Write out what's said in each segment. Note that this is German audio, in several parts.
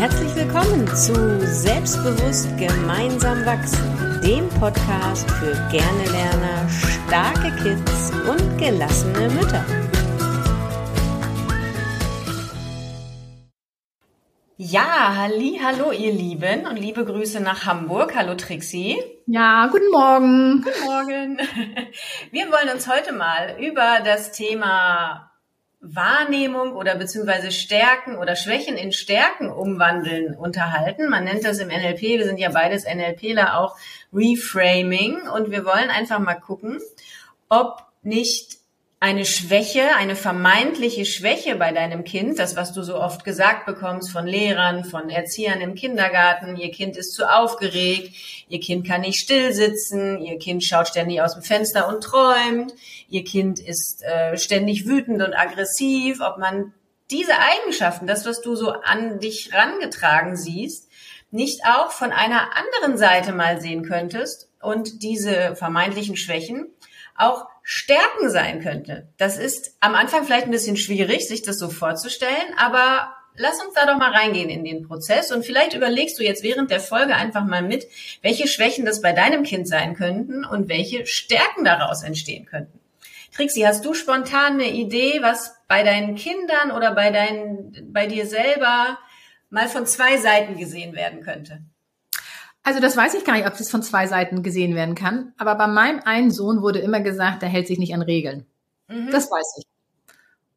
Herzlich willkommen zu Selbstbewusst gemeinsam wachsen, dem Podcast für gerne Lerner, starke Kids und gelassene Mütter. Ja, halli, hallo ihr Lieben und liebe Grüße nach Hamburg. Hallo Trixie. Ja, guten Morgen. Guten Morgen. Wir wollen uns heute mal über das Thema Wahrnehmung oder beziehungsweise Stärken oder Schwächen in Stärken umwandeln unterhalten. Man nennt das im NLP, wir sind ja beides NLPler, auch Reframing. Und wir wollen einfach mal gucken, ob nicht eine Schwäche, eine vermeintliche Schwäche bei deinem Kind, das, was du so oft gesagt bekommst von Lehrern, von Erziehern im Kindergarten, ihr Kind ist zu aufgeregt, ihr Kind kann nicht still sitzen, ihr Kind schaut ständig aus dem Fenster und träumt, ihr Kind ist äh, ständig wütend und aggressiv, ob man diese Eigenschaften, das, was du so an dich rangetragen siehst, nicht auch von einer anderen Seite mal sehen könntest und diese vermeintlichen Schwächen auch Stärken sein könnte. Das ist am Anfang vielleicht ein bisschen schwierig, sich das so vorzustellen, aber lass uns da doch mal reingehen in den Prozess und vielleicht überlegst du jetzt während der Folge einfach mal mit, welche Schwächen das bei deinem Kind sein könnten und welche Stärken daraus entstehen könnten. Trixie, hast du spontan eine Idee, was bei deinen Kindern oder bei deinen, bei dir selber mal von zwei Seiten gesehen werden könnte? Also das weiß ich gar nicht, ob das von zwei Seiten gesehen werden kann. Aber bei meinem einen Sohn wurde immer gesagt, der hält sich nicht an Regeln. Mhm. Das weiß ich.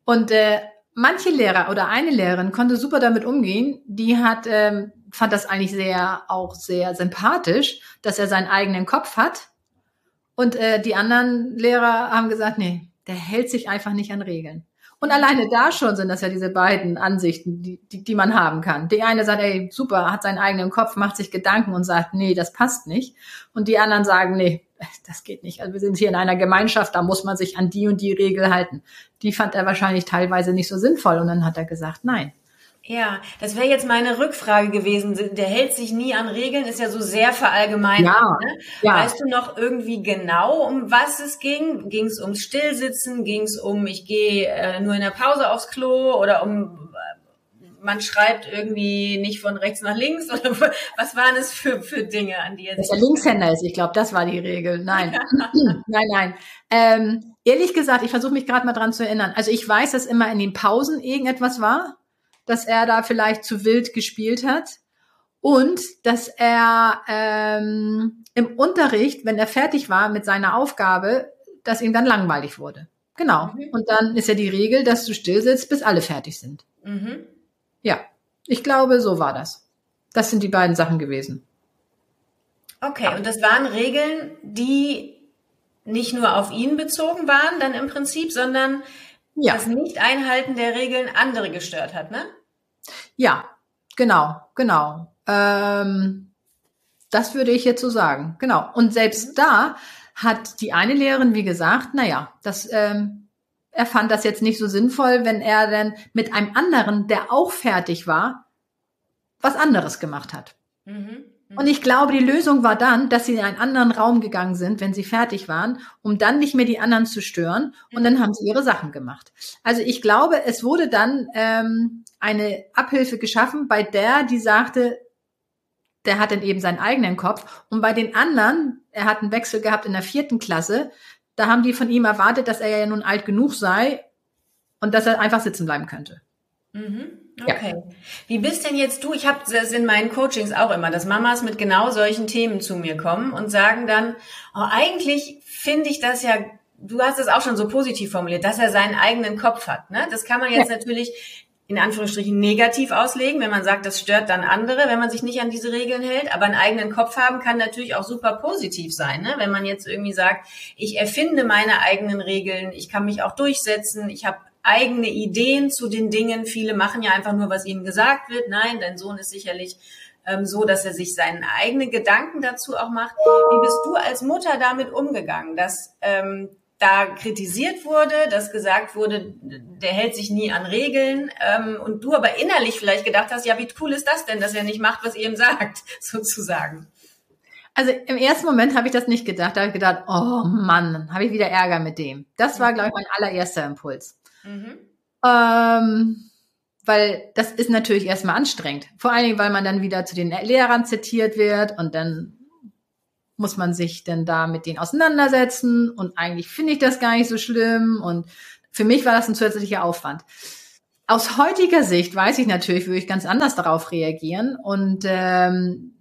Und äh, manche Lehrer oder eine Lehrerin konnte super damit umgehen. Die hat ähm, fand das eigentlich sehr auch sehr sympathisch, dass er seinen eigenen Kopf hat. Und äh, die anderen Lehrer haben gesagt, nee, der hält sich einfach nicht an Regeln. Und alleine da schon sind das ja diese beiden Ansichten, die, die, die man haben kann. Die eine sagt, ey, super, hat seinen eigenen Kopf, macht sich Gedanken und sagt, nee, das passt nicht. Und die anderen sagen, nee, das geht nicht. Also wir sind hier in einer Gemeinschaft, da muss man sich an die und die Regel halten. Die fand er wahrscheinlich teilweise nicht so sinnvoll und dann hat er gesagt, nein. Ja, das wäre jetzt meine Rückfrage gewesen. Der hält sich nie an Regeln, ist ja so sehr verallgemeinert. Ja, ne? ja. Weißt du noch irgendwie genau, um was es ging? Ging es ums Stillsitzen? Ging es um, ich gehe äh, nur in der Pause aufs Klo oder um äh, man schreibt irgendwie nicht von rechts nach links oder was waren es für, für Dinge, an die er sich. Dass er Linkshänder ist, ich glaube, das war die Regel. Nein, nein, nein. Ähm, ehrlich gesagt, ich versuche mich gerade mal dran zu erinnern. Also ich weiß, dass immer in den Pausen irgendetwas war dass er da vielleicht zu wild gespielt hat und dass er ähm, im Unterricht, wenn er fertig war mit seiner Aufgabe, dass ihm dann langweilig wurde. Genau. Mhm. Und dann ist ja die Regel, dass du still sitzt, bis alle fertig sind. Mhm. Ja, ich glaube, so war das. Das sind die beiden Sachen gewesen. Okay, und das waren Regeln, die nicht nur auf ihn bezogen waren, dann im Prinzip, sondern ja. das Nicht-Einhalten der Regeln andere gestört hat, ne? Ja, genau, genau. Ähm, das würde ich jetzt so sagen. Genau. Und selbst mhm. da hat die eine Lehrerin, wie gesagt, naja, das, ähm, er fand das jetzt nicht so sinnvoll, wenn er dann mit einem anderen, der auch fertig war, was anderes gemacht hat. Mhm. Und ich glaube, die Lösung war dann, dass sie in einen anderen Raum gegangen sind, wenn sie fertig waren, um dann nicht mehr die anderen zu stören. Und dann haben sie ihre Sachen gemacht. Also ich glaube, es wurde dann ähm, eine Abhilfe geschaffen, bei der, die sagte, der hat dann eben seinen eigenen Kopf. Und bei den anderen, er hat einen Wechsel gehabt in der vierten Klasse, da haben die von ihm erwartet, dass er ja nun alt genug sei und dass er einfach sitzen bleiben könnte. Mhm. Okay. Ja. Wie bist denn jetzt du? Ich habe das in meinen Coachings auch immer, dass Mamas mit genau solchen Themen zu mir kommen und sagen dann, oh, eigentlich finde ich das ja, du hast es auch schon so positiv formuliert, dass er seinen eigenen Kopf hat. Ne? Das kann man jetzt ja. natürlich in Anführungsstrichen negativ auslegen, wenn man sagt, das stört dann andere, wenn man sich nicht an diese Regeln hält. Aber einen eigenen Kopf haben kann natürlich auch super positiv sein, ne? wenn man jetzt irgendwie sagt, ich erfinde meine eigenen Regeln, ich kann mich auch durchsetzen, ich habe eigene Ideen zu den Dingen. Viele machen ja einfach nur, was ihnen gesagt wird. Nein, dein Sohn ist sicherlich ähm, so, dass er sich seine eigenen Gedanken dazu auch macht. Wie bist du als Mutter damit umgegangen, dass ähm, da kritisiert wurde, dass gesagt wurde, der hält sich nie an Regeln ähm, und du aber innerlich vielleicht gedacht hast, ja, wie cool ist das denn, dass er nicht macht, was ihr ihm sagt, sozusagen. Also im ersten Moment habe ich das nicht gedacht. Da habe ich gedacht, oh Mann, habe ich wieder Ärger mit dem. Das war, glaube ich, mein allererster Impuls. Mhm. Ähm, weil das ist natürlich erstmal anstrengend. Vor allen Dingen, weil man dann wieder zu den Lehrern zitiert wird und dann muss man sich denn da mit denen auseinandersetzen und eigentlich finde ich das gar nicht so schlimm und für mich war das ein zusätzlicher Aufwand. Aus heutiger Sicht weiß ich natürlich, würde ich ganz anders darauf reagieren und ähm,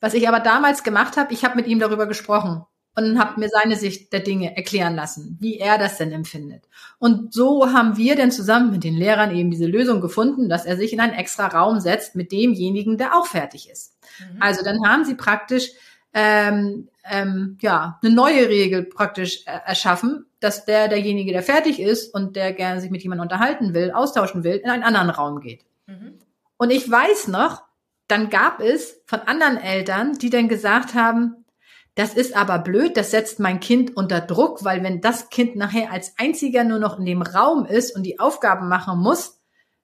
was ich aber damals gemacht habe, ich habe mit ihm darüber gesprochen und habe mir seine Sicht der Dinge erklären lassen, wie er das denn empfindet. Und so haben wir dann zusammen mit den Lehrern eben diese Lösung gefunden, dass er sich in einen extra Raum setzt mit demjenigen, der auch fertig ist. Mhm. Also dann haben sie praktisch ähm, ähm, ja eine neue Regel praktisch äh, erschaffen, dass der derjenige, der fertig ist und der gerne sich mit jemandem unterhalten will, austauschen will, in einen anderen Raum geht. Mhm. Und ich weiß noch, dann gab es von anderen Eltern, die dann gesagt haben, das ist aber blöd, das setzt mein Kind unter Druck, weil wenn das Kind nachher als einziger nur noch in dem Raum ist und die Aufgaben machen muss,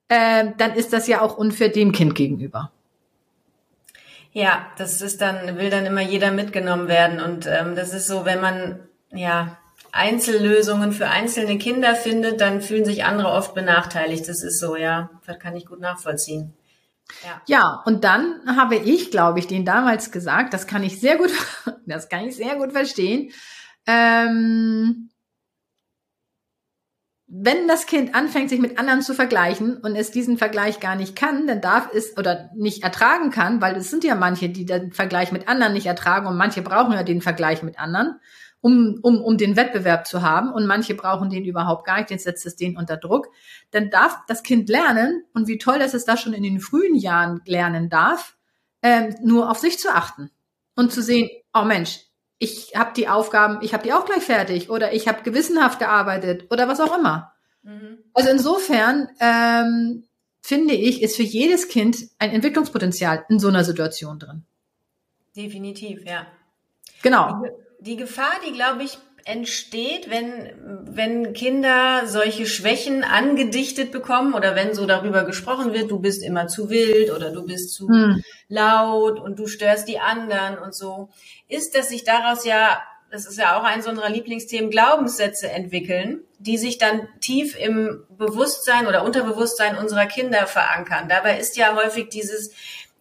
äh, dann ist das ja auch unfair dem Kind gegenüber. Ja, das ist dann, will dann immer jeder mitgenommen werden. Und ähm, das ist so, wenn man ja Einzellösungen für einzelne Kinder findet, dann fühlen sich andere oft benachteiligt. Das ist so, ja. Das kann ich gut nachvollziehen. Ja. ja, und dann habe ich, glaube ich, den damals gesagt, das kann ich sehr gut, das kann ich sehr gut verstehen. Ähm, wenn das Kind anfängt, sich mit anderen zu vergleichen und es diesen Vergleich gar nicht kann, dann darf es oder nicht ertragen kann, weil es sind ja manche, die den Vergleich mit anderen nicht ertragen und manche brauchen ja den Vergleich mit anderen, um, um, um den Wettbewerb zu haben und manche brauchen den überhaupt gar nicht, den setzt es den unter Druck, dann darf das Kind lernen und wie toll, dass es das schon in den frühen Jahren lernen darf, ähm, nur auf sich zu achten und zu sehen, oh Mensch, ich habe die Aufgaben, ich habe die auch gleich fertig oder ich habe gewissenhaft gearbeitet oder was auch immer. Mhm. Also insofern ähm, finde ich, ist für jedes Kind ein Entwicklungspotenzial in so einer Situation drin. Definitiv, ja. Genau. Die, Gefahr, die glaube ich entsteht, wenn, wenn Kinder solche Schwächen angedichtet bekommen oder wenn so darüber gesprochen wird, du bist immer zu wild oder du bist zu hm. laut und du störst die anderen und so, ist, dass sich daraus ja, das ist ja auch eins unserer Lieblingsthemen, Glaubenssätze entwickeln, die sich dann tief im Bewusstsein oder Unterbewusstsein unserer Kinder verankern. Dabei ist ja häufig dieses,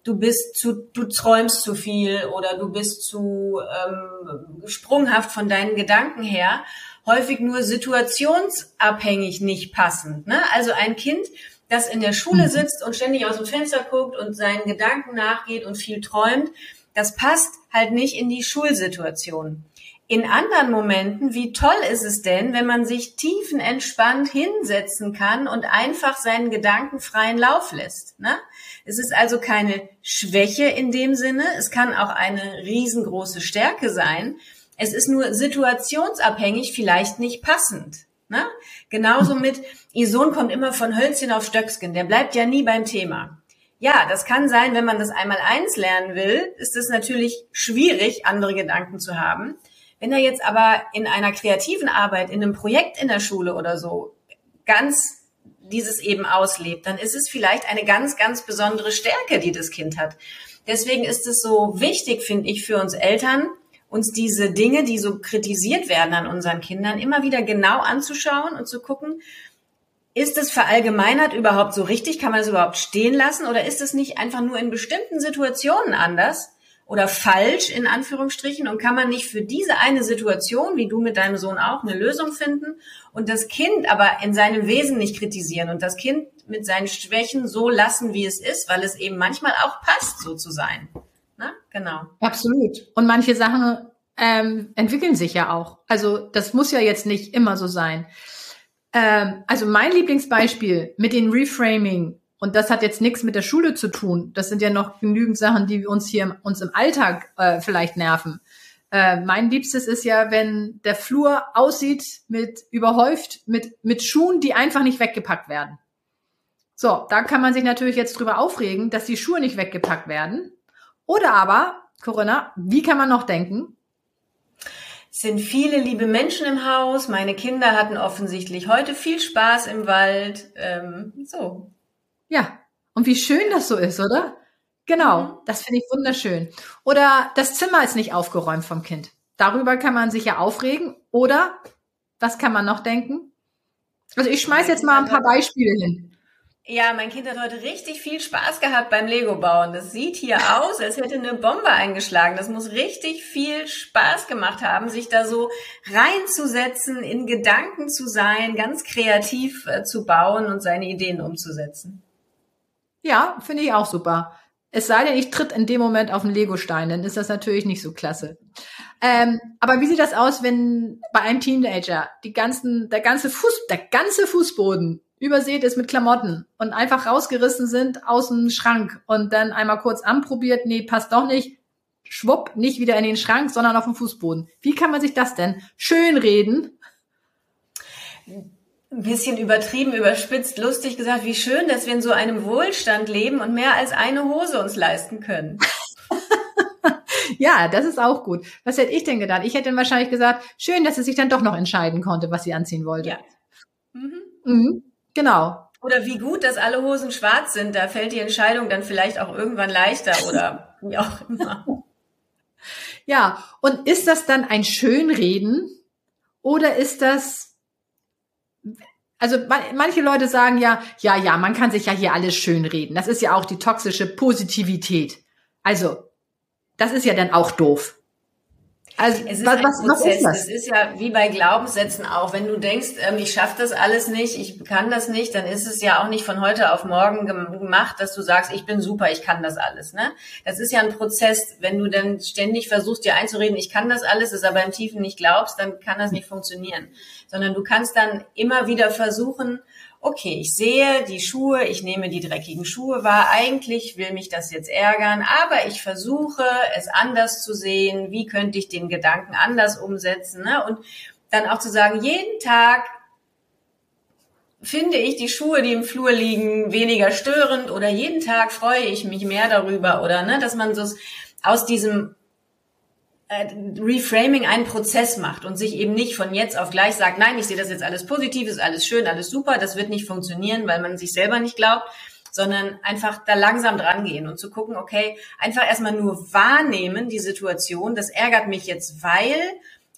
du bist zu, du träumst zu viel oder du bist zu ähm, sprunghaft von deinen Gedanken her, häufig nur situationsabhängig nicht passend. Ne? Also ein Kind, das in der Schule mhm. sitzt und ständig aus dem Fenster guckt und seinen Gedanken nachgeht und viel träumt, das passt halt nicht in die Schulsituation. In anderen Momenten, wie toll ist es denn, wenn man sich tiefenentspannt hinsetzen kann und einfach seinen Gedanken freien Lauf lässt. Ne? Es ist also keine Schwäche in dem Sinne, es kann auch eine riesengroße Stärke sein. Es ist nur situationsabhängig vielleicht nicht passend. Ne? Genauso mit, ihr Sohn kommt immer von Hölzchen auf Stöcksken, der bleibt ja nie beim Thema. Ja, das kann sein, wenn man das einmal eins lernen will, ist es natürlich schwierig, andere Gedanken zu haben. Wenn er jetzt aber in einer kreativen Arbeit, in einem Projekt in der Schule oder so ganz dieses eben auslebt, dann ist es vielleicht eine ganz, ganz besondere Stärke, die das Kind hat. Deswegen ist es so wichtig, finde ich, für uns Eltern, uns diese Dinge, die so kritisiert werden an unseren Kindern, immer wieder genau anzuschauen und zu gucken, ist es verallgemeinert überhaupt so richtig? Kann man es überhaupt stehen lassen? Oder ist es nicht einfach nur in bestimmten Situationen anders? Oder falsch in Anführungsstrichen und kann man nicht für diese eine Situation, wie du mit deinem Sohn auch, eine Lösung finden und das Kind aber in seinem Wesen nicht kritisieren und das Kind mit seinen Schwächen so lassen, wie es ist, weil es eben manchmal auch passt, so zu sein. Na, genau. Absolut. Und manche Sachen ähm, entwickeln sich ja auch. Also das muss ja jetzt nicht immer so sein. Ähm, also mein Lieblingsbeispiel mit dem Reframing und das hat jetzt nichts mit der Schule zu tun. Das sind ja noch genügend Sachen, die uns hier uns im Alltag äh, vielleicht nerven. Äh, mein Liebstes ist ja, wenn der Flur aussieht mit überhäuft mit mit Schuhen, die einfach nicht weggepackt werden. So, da kann man sich natürlich jetzt drüber aufregen, dass die Schuhe nicht weggepackt werden. Oder aber, Corinna, wie kann man noch denken? Sind viele liebe Menschen im Haus. Meine Kinder hatten offensichtlich heute viel Spaß im Wald. Ähm, so, ja, und wie schön das so ist, oder? Genau, mhm. das finde ich wunderschön. Oder das Zimmer ist nicht aufgeräumt vom Kind. Darüber kann man sich ja aufregen. Oder, was kann man noch denken? Also ich schmeiß jetzt mal ein paar Beispiele hin. Ja, mein Kind hat heute richtig viel Spaß gehabt beim Lego bauen. Das sieht hier aus, als hätte eine Bombe eingeschlagen. Das muss richtig viel Spaß gemacht haben, sich da so reinzusetzen, in Gedanken zu sein, ganz kreativ äh, zu bauen und seine Ideen umzusetzen. Ja, finde ich auch super. Es sei denn, ich tritt in dem Moment auf einen Legostein, dann ist das natürlich nicht so klasse. Ähm, aber wie sieht das aus, wenn bei einem Teenager die ganzen, der ganze Fuß, der ganze Fußboden übersät ist mit Klamotten und einfach rausgerissen sind aus dem Schrank und dann einmal kurz anprobiert, nee, passt doch nicht, schwupp, nicht wieder in den Schrank, sondern auf dem Fußboden. Wie kann man sich das denn schön reden? Ein bisschen übertrieben, überspitzt, lustig gesagt, wie schön, dass wir in so einem Wohlstand leben und mehr als eine Hose uns leisten können. ja, das ist auch gut. Was hätte ich denn gedacht? Ich hätte dann wahrscheinlich gesagt, schön, dass sie sich dann doch noch entscheiden konnte, was sie anziehen wollte. Ja. Mhm. Mhm. Genau. Oder wie gut, dass alle Hosen schwarz sind. Da fällt die Entscheidung dann vielleicht auch irgendwann leichter oder wie auch immer. Ja, und ist das dann ein Schönreden oder ist das, also manche Leute sagen ja, ja, ja, man kann sich ja hier alles schönreden. Das ist ja auch die toxische Positivität. Also, das ist ja dann auch doof. Also es ist was, was, was ist das? Es ist ja wie bei Glaubenssätzen auch. Wenn du denkst, ähm, ich schaffe das alles nicht, ich kann das nicht, dann ist es ja auch nicht von heute auf morgen gemacht, dass du sagst, ich bin super, ich kann das alles. Ne? Das ist ja ein Prozess. Wenn du dann ständig versuchst, dir einzureden, ich kann das alles, es aber im Tiefen nicht glaubst, dann kann das nicht funktionieren. Sondern du kannst dann immer wieder versuchen, okay, ich sehe die Schuhe, ich nehme die dreckigen Schuhe wahr, eigentlich will mich das jetzt ärgern, aber ich versuche es anders zu sehen, wie könnte ich den Gedanken anders umsetzen ne? und dann auch zu sagen, jeden Tag finde ich die Schuhe, die im Flur liegen, weniger störend oder jeden Tag freue ich mich mehr darüber oder ne, dass man so aus diesem äh, Reframing einen Prozess macht und sich eben nicht von jetzt auf gleich sagt, nein, ich sehe das jetzt alles positiv, ist alles schön, alles super, das wird nicht funktionieren, weil man sich selber nicht glaubt, sondern einfach da langsam dran gehen und zu gucken, okay, einfach erstmal nur wahrnehmen die Situation, das ärgert mich jetzt, weil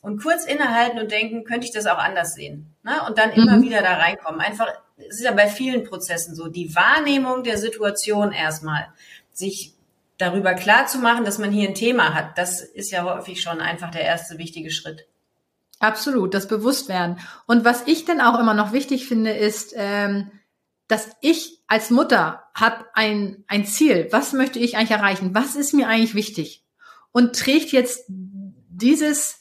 und kurz innehalten und denken, könnte ich das auch anders sehen? Ne? Und dann immer mhm. wieder da reinkommen. Einfach, es ist ja bei vielen Prozessen so, die Wahrnehmung der Situation erstmal, sich darüber klar dass man hier ein Thema hat, das ist ja häufig schon einfach der erste wichtige Schritt. Absolut, das Bewusstwerden. Und was ich dann auch immer noch wichtig finde, ist, ähm, dass ich als Mutter habe ein, ein Ziel. Was möchte ich eigentlich erreichen? Was ist mir eigentlich wichtig? Und trägt jetzt dieses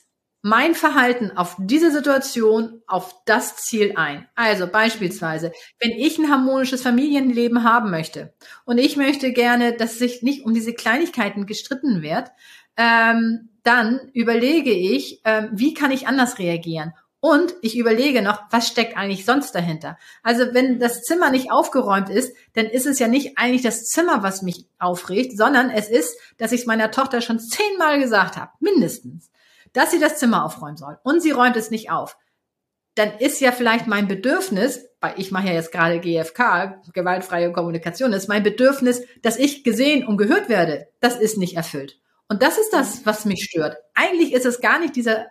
mein Verhalten auf diese Situation, auf das Ziel ein. Also beispielsweise, wenn ich ein harmonisches Familienleben haben möchte und ich möchte gerne, dass sich nicht um diese Kleinigkeiten gestritten wird, ähm, dann überlege ich, ähm, wie kann ich anders reagieren? Und ich überlege noch, was steckt eigentlich sonst dahinter? Also wenn das Zimmer nicht aufgeräumt ist, dann ist es ja nicht eigentlich das Zimmer, was mich aufregt, sondern es ist, dass ich es meiner Tochter schon zehnmal gesagt habe, mindestens dass sie das Zimmer aufräumen soll und sie räumt es nicht auf, dann ist ja vielleicht mein Bedürfnis, weil ich mache ja jetzt gerade GFK, gewaltfreie Kommunikation, ist mein Bedürfnis, dass ich gesehen und gehört werde, das ist nicht erfüllt. Und das ist das, was mich stört. Eigentlich ist es gar nicht dieser,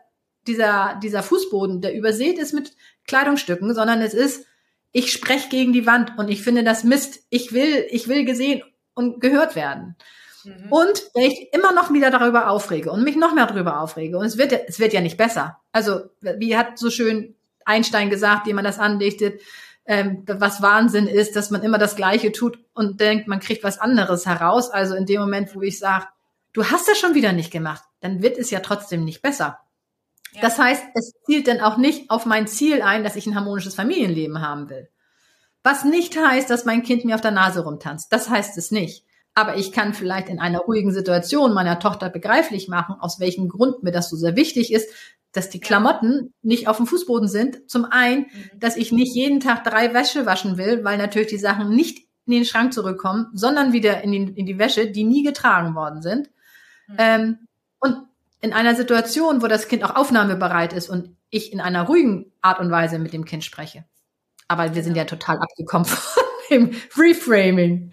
dieser, dieser Fußboden, der übersät ist mit Kleidungsstücken, sondern es ist, ich spreche gegen die Wand und ich finde das Mist. Ich will, ich will gesehen und gehört werden. Mhm. Und wenn ich immer noch wieder darüber aufrege und mich noch mehr darüber aufrege, und es wird, es wird ja nicht besser. Also, wie hat so schön Einstein gesagt, dem man das andichtet, ähm, was Wahnsinn ist, dass man immer das Gleiche tut und denkt, man kriegt was anderes heraus. Also in dem Moment, wo ich sage, du hast das schon wieder nicht gemacht, dann wird es ja trotzdem nicht besser. Ja. Das heißt, es zielt dann auch nicht auf mein Ziel ein, dass ich ein harmonisches Familienleben haben will. Was nicht heißt, dass mein Kind mir auf der Nase rumtanzt. Das heißt es nicht. Aber ich kann vielleicht in einer ruhigen Situation meiner Tochter begreiflich machen, aus welchem Grund mir das so sehr wichtig ist, dass die Klamotten nicht auf dem Fußboden sind. Zum einen, mhm. dass ich nicht jeden Tag drei Wäsche waschen will, weil natürlich die Sachen nicht in den Schrank zurückkommen, sondern wieder in, den, in die Wäsche, die nie getragen worden sind. Mhm. Ähm, und in einer Situation, wo das Kind auch aufnahmebereit ist und ich in einer ruhigen Art und Weise mit dem Kind spreche. Aber wir sind ja total abgekommen von dem Reframing.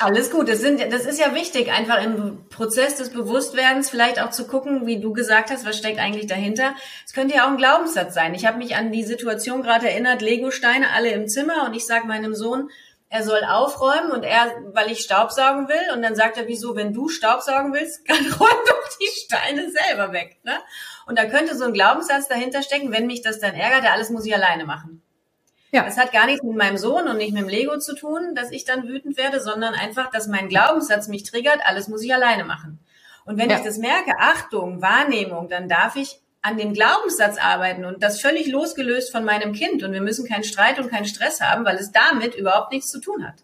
Alles gut. Das, sind, das ist ja wichtig, einfach im Prozess des Bewusstwerdens vielleicht auch zu gucken, wie du gesagt hast, was steckt eigentlich dahinter. Es könnte ja auch ein Glaubenssatz sein. Ich habe mich an die Situation gerade erinnert, Lego-Steine alle im Zimmer und ich sage meinem Sohn, er soll aufräumen und er, weil ich Staubsaugen will. Und dann sagt er, wieso, wenn du Staubsaugen willst, dann räum doch die Steine selber weg. Ne? Und da könnte so ein Glaubenssatz dahinter stecken, wenn mich das dann ärgert, ja, alles muss ich alleine machen. Ja. Das hat gar nichts mit meinem Sohn und nicht mit dem Lego zu tun, dass ich dann wütend werde, sondern einfach, dass mein Glaubenssatz mich triggert, alles muss ich alleine machen. Und wenn ja. ich das merke, Achtung, Wahrnehmung, dann darf ich an dem Glaubenssatz arbeiten und das völlig losgelöst von meinem Kind. Und wir müssen keinen Streit und keinen Stress haben, weil es damit überhaupt nichts zu tun hat.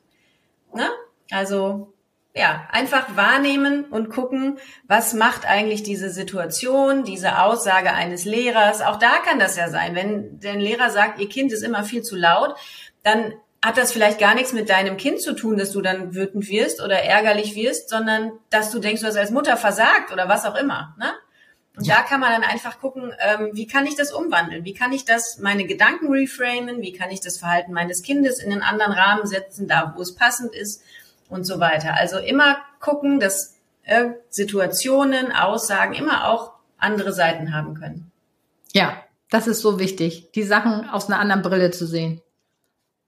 Ne? Also ja, einfach wahrnehmen und gucken, was macht eigentlich diese Situation, diese Aussage eines Lehrers. Auch da kann das ja sein. Wenn der Lehrer sagt, ihr Kind ist immer viel zu laut, dann hat das vielleicht gar nichts mit deinem Kind zu tun, dass du dann wütend wirst oder ärgerlich wirst, sondern dass du denkst, du hast als Mutter versagt oder was auch immer. Ne? Und ja. da kann man dann einfach gucken, ähm, wie kann ich das umwandeln? Wie kann ich das, meine Gedanken reframen? Wie kann ich das Verhalten meines Kindes in einen anderen Rahmen setzen, da wo es passend ist und so weiter. Also immer gucken, dass äh, Situationen, Aussagen immer auch andere Seiten haben können. Ja, das ist so wichtig, die Sachen aus einer anderen Brille zu sehen.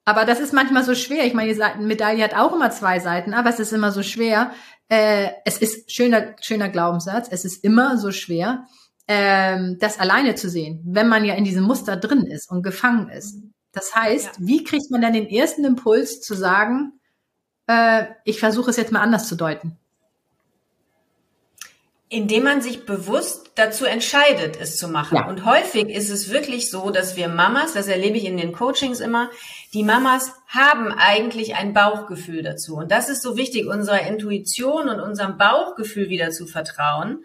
Aber das ist manchmal so schwer. Ich meine, die Medaille hat auch immer zwei Seiten, aber es ist immer so schwer, äh, es ist schöner, schöner Glaubenssatz, es ist immer so schwer, ähm, das alleine zu sehen, wenn man ja in diesem Muster drin ist und gefangen ist. Das heißt, ja. wie kriegt man dann den ersten Impuls zu sagen, äh, ich versuche es jetzt mal anders zu deuten? Indem man sich bewusst dazu entscheidet, es zu machen. Ja. Und häufig ist es wirklich so, dass wir Mamas, das erlebe ich in den Coachings immer, die Mamas haben eigentlich ein Bauchgefühl dazu. Und das ist so wichtig, unserer Intuition und unserem Bauchgefühl wieder zu vertrauen.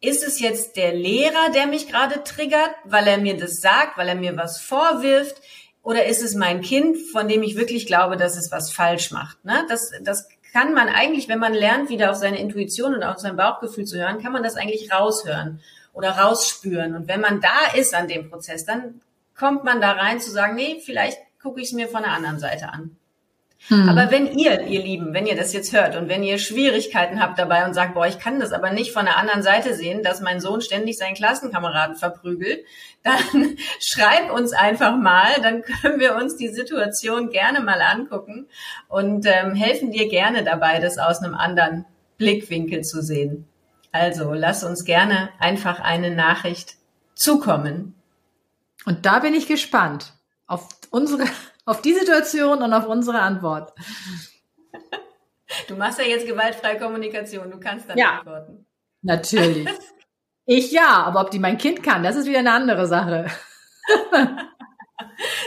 Ist es jetzt der Lehrer, der mich gerade triggert, weil er mir das sagt, weil er mir was vorwirft? Oder ist es mein Kind, von dem ich wirklich glaube, dass es was falsch macht? Ne? Das, das kann man eigentlich, wenn man lernt, wieder auf seine Intuition und auf sein Bauchgefühl zu hören, kann man das eigentlich raushören oder rausspüren. Und wenn man da ist an dem Prozess, dann kommt man da rein zu sagen, nee, vielleicht gucke ich es mir von der anderen Seite an. Hm. Aber wenn ihr, ihr Lieben, wenn ihr das jetzt hört und wenn ihr Schwierigkeiten habt dabei und sagt, boah, ich kann das aber nicht von der anderen Seite sehen, dass mein Sohn ständig seinen Klassenkameraden verprügelt, dann schreibt uns einfach mal, dann können wir uns die Situation gerne mal angucken und ähm, helfen dir gerne dabei, das aus einem anderen Blickwinkel zu sehen. Also lass uns gerne einfach eine Nachricht zukommen. Und da bin ich gespannt auf unsere, auf die Situation und auf unsere Antwort. Du machst ja jetzt gewaltfreie Kommunikation, du kannst dann ja, antworten. Natürlich. Ich ja, aber ob die mein Kind kann, das ist wieder eine andere Sache.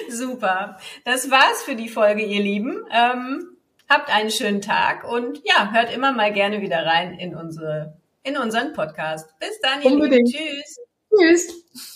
Super. Das war's für die Folge, ihr Lieben. Ähm, habt einen schönen Tag und ja, hört immer mal gerne wieder rein in unsere, in unseren Podcast. Bis dann, ihr Unbedingt. Lieben. Tschüss. Tschüss.